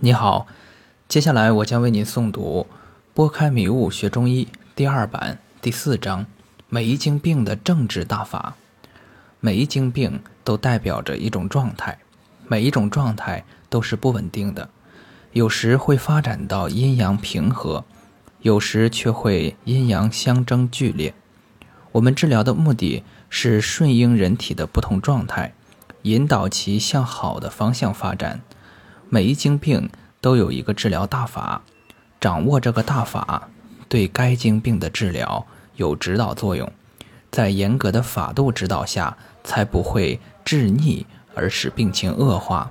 你好，接下来我将为您诵读《拨开迷雾学中医》第二版第四章：每一经病的政治大法。每一经病都代表着一种状态，每一种状态都是不稳定的，有时会发展到阴阳平和，有时却会阴阳相争剧烈。我们治疗的目的是顺应人体的不同状态，引导其向好的方向发展。每一经病都有一个治疗大法，掌握这个大法，对该经病的治疗有指导作用。在严格的法度指导下，才不会治逆而使病情恶化，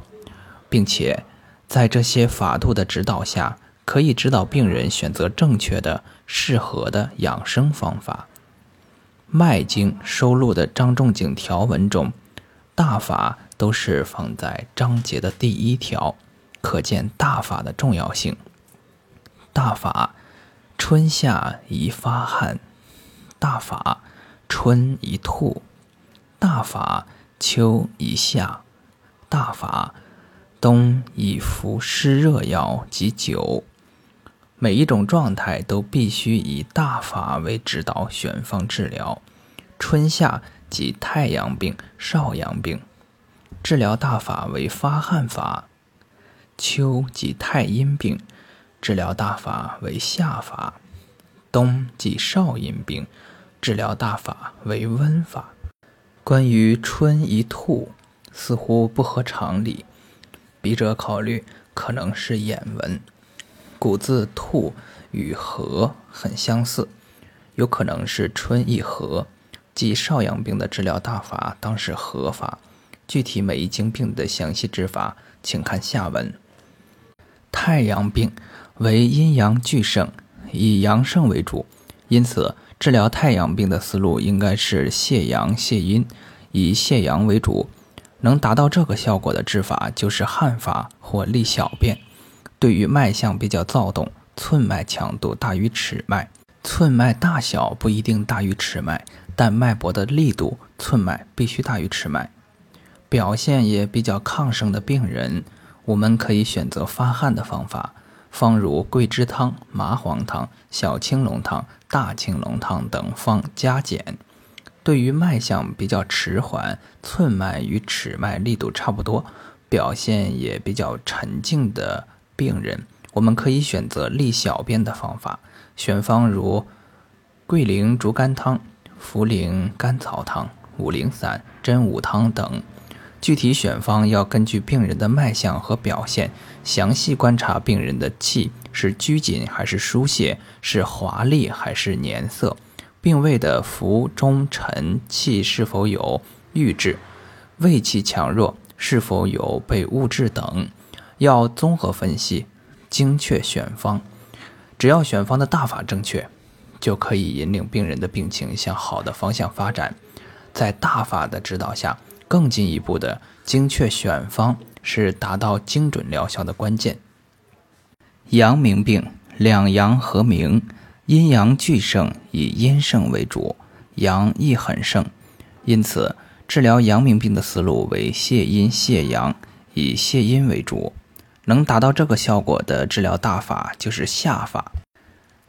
并且在这些法度的指导下，可以指导病人选择正确的、适合的养生方法。《脉经》收录的张仲景条文中，大法都是放在章节的第一条。可见大法的重要性。大法，春夏宜发汗；大法，春宜吐；大法，秋宜下；大法，冬宜服湿热药及酒。每一种状态都必须以大法为指导选方治疗。春夏即太阳病、少阳病，治疗大法为发汗法。秋即太阴病，治疗大法为下法；冬即少阴病，治疗大法为温法。关于春一吐，似乎不合常理，笔者考虑可能是眼文。古字吐与和很相似，有可能是春一和，即少阳病的治疗大法当是和法。具体每一经病的详细治法，请看下文。太阳病为阴阳俱盛，以阳盛为主，因此治疗太阳病的思路应该是泻阳泻阴，以泻阳为主。能达到这个效果的治法就是汗法或利小便。对于脉象比较躁动，寸脉强度大于尺脉，寸脉大小不一定大于尺脉，但脉搏的力度，寸脉必须大于尺脉，表现也比较亢盛的病人。我们可以选择发汗的方法，方如桂枝汤、麻黄汤、小青龙汤、大青龙汤等方加减。对于脉象比较迟缓、寸脉与尺脉力度差不多、表现也比较沉静的病人，我们可以选择利小便的方法，选方如桂苓竹甘汤、茯苓甘草汤、五苓散、真武汤等。具体选方要根据病人的脉象和表现，详细观察病人的气是拘谨还是疏泄，是华丽还是黏涩，病位的浮中沉气是否有郁滞，胃气强弱是否有被误滞等，要综合分析，精确选方。只要选方的大法正确，就可以引领病人的病情向好的方向发展。在大法的指导下。更进一步的精确选方是达到精准疗效的关键。阳明病两阳合明，阴阳俱盛，以阴盛为主，阳亦很盛，因此治疗阳明病的思路为泻阴泻阳，以泻阴为主。能达到这个效果的治疗大法就是下法。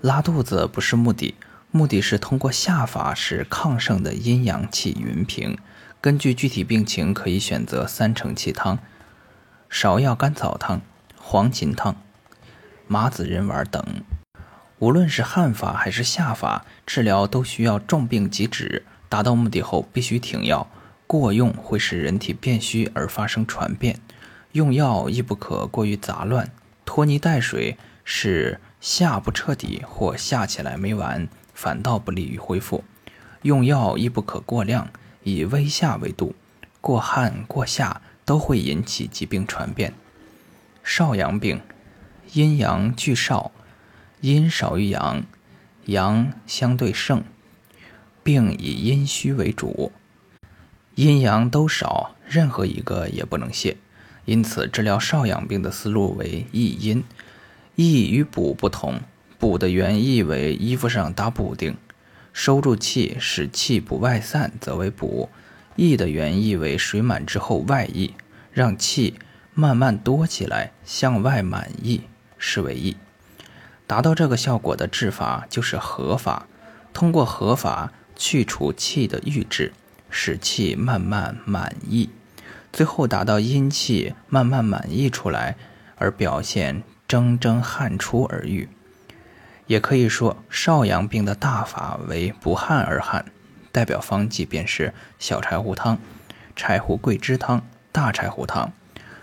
拉肚子不是目的，目的是通过下法使亢盛的阴阳气匀平。根据具体病情，可以选择三承气汤、芍药甘草汤、黄芩汤、麻子仁丸等。无论是汗法还是下法，治疗都需要重病即止，达到目的后必须停药。过用会使人体变虚而发生传变，用药亦不可过于杂乱，拖泥带水使下不彻底或下起来没完，反倒不利于恢复。用药亦不可过量。以微下为度，过汗过下都会引起疾病传变。少阳病，阴阳俱少，阴少于阳，阳相对盛，病以阴虚为主，阴阳都少，任何一个也不能泻。因此，治疗少阳病的思路为益阴。益与补不同，补的原意为衣服上打补丁。收住气，使气不外散，则为补；益的原意为水满之后外溢，让气慢慢多起来，向外满溢，是为溢。达到这个效果的治法就是合法，通过合法去除气的郁滞，使气慢慢满溢，最后达到阴气慢慢满溢出来，而表现蒸蒸汗出而愈。也可以说，少阳病的大法为不汗而汗，代表方剂便是小柴胡汤、柴胡桂枝汤、大柴胡汤。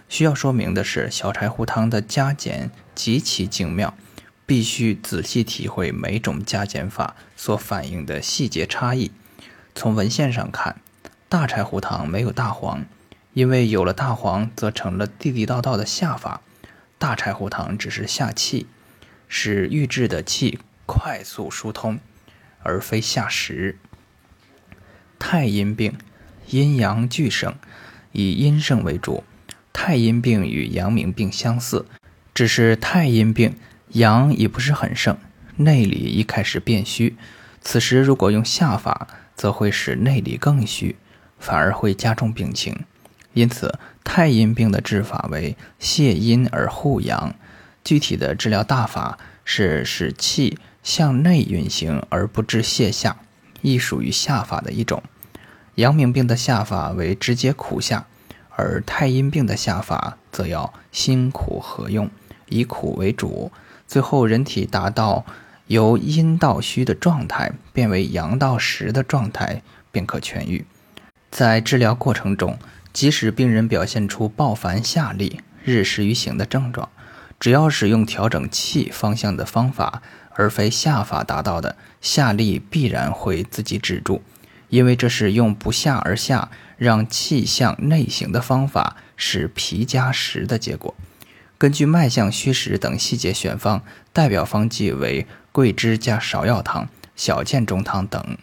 需要说明的是，小柴胡汤的加减极其精妙。必须仔细体会每种加减法所反映的细节差异。从文献上看，大柴胡汤没有大黄，因为有了大黄，则成了地地道道的下法。大柴胡汤只是下气，使郁滞的气快速疏通，而非下实。太阴病，阴阳俱盛，以阴盛为主。太阴病与阳明病相似，只是太阴病。阳已不是很盛，内里已开始变虚。此时如果用下法，则会使内里更虚，反而会加重病情。因此，太阴病的治法为泻阴而护阳。具体的治疗大法是使气向内运行而不致泻下，亦属于下法的一种。阳明病的下法为直接苦下，而太阴病的下法则要辛苦合用，以苦为主。最后，人体达到由阴到虚的状态，变为阳到实的状态，便可痊愈。在治疗过程中，即使病人表现出暴烦下利、日食于行的症状，只要使用调整气方向的方法，而非下法达到的下力，必然会自己止住，因为这是用不下而下，让气向内行的方法，使脾加实的结果。根据脉象、虚实等细节选方，代表方剂为桂枝加芍药汤、小建中汤等。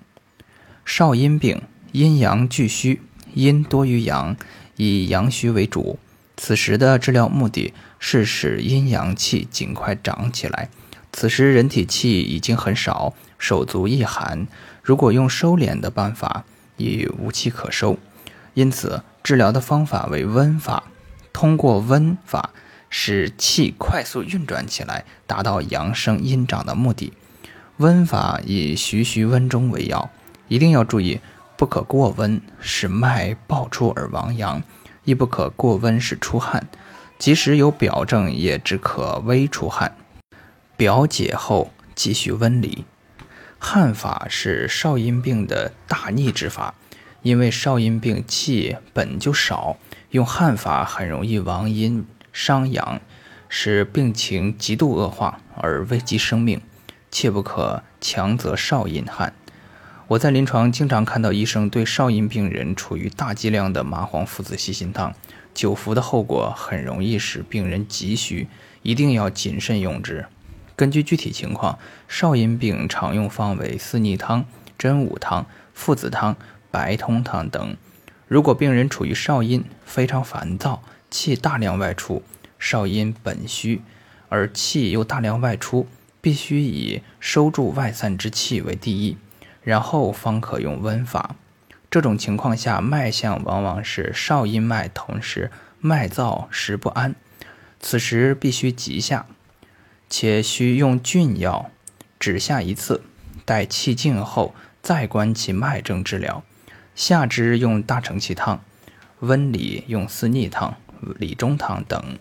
少阴病，阴阳俱虚，阴多于阳，以阳虚为主。此时的治疗目的是使阴阳气尽快长起来。此时人体气已经很少，手足易寒，如果用收敛的办法，已无气可收。因此，治疗的方法为温法，通过温法。使气快速运转起来，达到阳生阴长的目的。温法以徐徐温中为要，一定要注意，不可过温，使脉爆出而亡阳；亦不可过温，使出汗。即使有表症，也只可微出汗。表解后，继续温里。汗法是少阴病的大逆之法，因为少阴病气本就少，用汗法很容易亡阴。伤阳，使病情极度恶化而危及生命，切不可强则少阴汗。我在临床经常看到医生对少阴病人处于大剂量的麻黄附子细辛汤，久服的后果很容易使病人急虚，一定要谨慎用之。根据具体情况，少阴病常用方为四逆汤、真武汤、附子汤、白通汤等。如果病人处于少阴，非常烦躁。气大量外出，少阴本虚，而气又大量外出，必须以收住外散之气为第一，然后方可用温法。这种情况下，脉象往往是少阴脉同时脉燥时不安，此时必须急下，且需用峻药，只下一次，待气静后再观其脉症治疗。下肢用大承气汤，温里用四逆汤。理中汤等，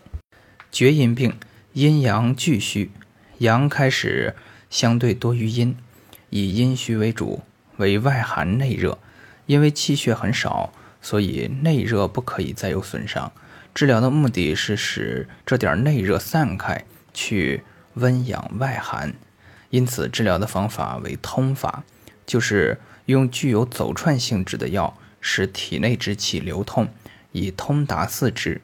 厥阴病，阴阳俱虚，阳开始相对多于阴，以阴虚为主，为外寒内热。因为气血很少，所以内热不可以再有损伤。治疗的目的是使这点内热散开，去温养外寒。因此，治疗的方法为通法，就是用具有走串性质的药，使体内之气流通，以通达四肢。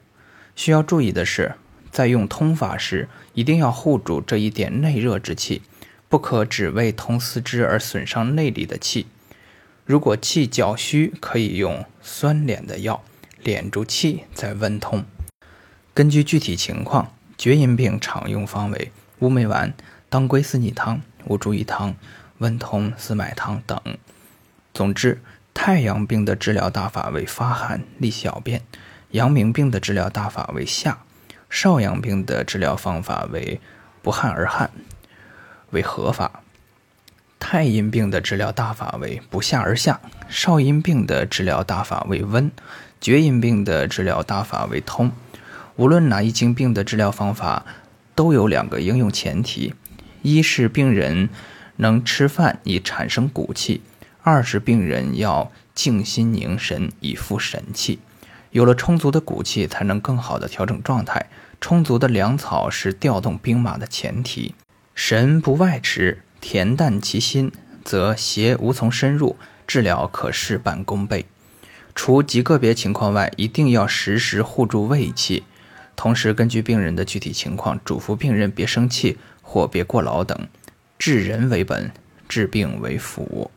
需要注意的是，在用通法时，一定要护住这一点内热之气，不可只为通四肢而损伤内里的气。如果气较虚，可以用酸敛的药敛住气，再温通。根据具体情况，厥阴病常用方为乌梅丸、当归四逆汤、乌猪一汤、温通四脉汤等。总之，太阳病的治疗大法为发汗、利小便。阳明病的治疗大法为下，少阳病的治疗方法为不汗而汗，为合法。太阴病的治疗大法为不下而下，少阴病的治疗大法为温，厥阴病的治疗大法为通。无论哪一经病的治疗方法，都有两个应用前提：一是病人能吃饭以产生骨气；二是病人要静心凝神以复神气。有了充足的骨气，才能更好的调整状态。充足的粮草是调动兵马的前提。神不外驰，恬淡其心，则邪无从深入，治疗可事半功倍。除极个别情况外，一定要时时护住胃气，同时根据病人的具体情况，嘱咐病人别生气或别过劳等。治人为本，治病为辅。